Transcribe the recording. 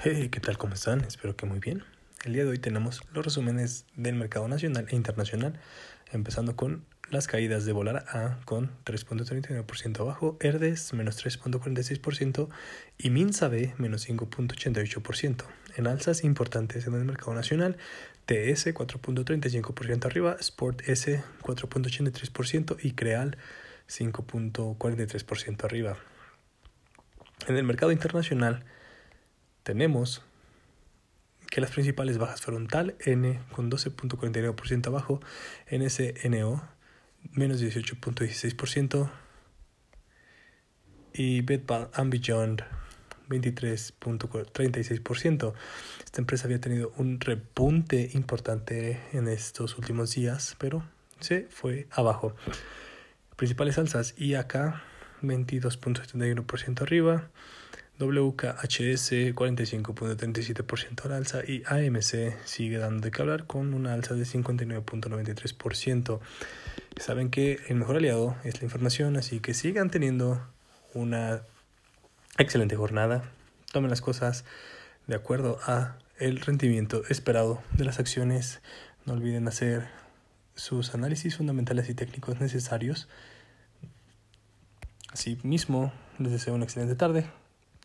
Hey, ¿qué tal? ¿Cómo están? Espero que muy bien. El día de hoy tenemos los resúmenes del mercado nacional e internacional, empezando con las caídas de Volar A con 3.39% abajo, Herdes menos 3.46% y Minsa B menos 5.88%. En alzas importantes en el mercado nacional, TS 4.35% arriba, Sport S 4.83% y Creal 5.43% arriba. En el mercado internacional, tenemos que las principales bajas fueron TAL N con 12.49% abajo, NSNO menos 18.16% y Bedball and Beyond 23.36%. Esta empresa había tenido un repunte importante en estos últimos días, pero se fue abajo. Principales alzas IAK 22.71% arriba, WKHS 45.37% al alza y AMC sigue dando de qué hablar con una alza de 59.93%. Saben que el mejor aliado es la información, así que sigan teniendo una excelente jornada. Tomen las cosas de acuerdo a el rendimiento esperado de las acciones. No olviden hacer sus análisis fundamentales y técnicos necesarios. Asimismo, les deseo una excelente tarde.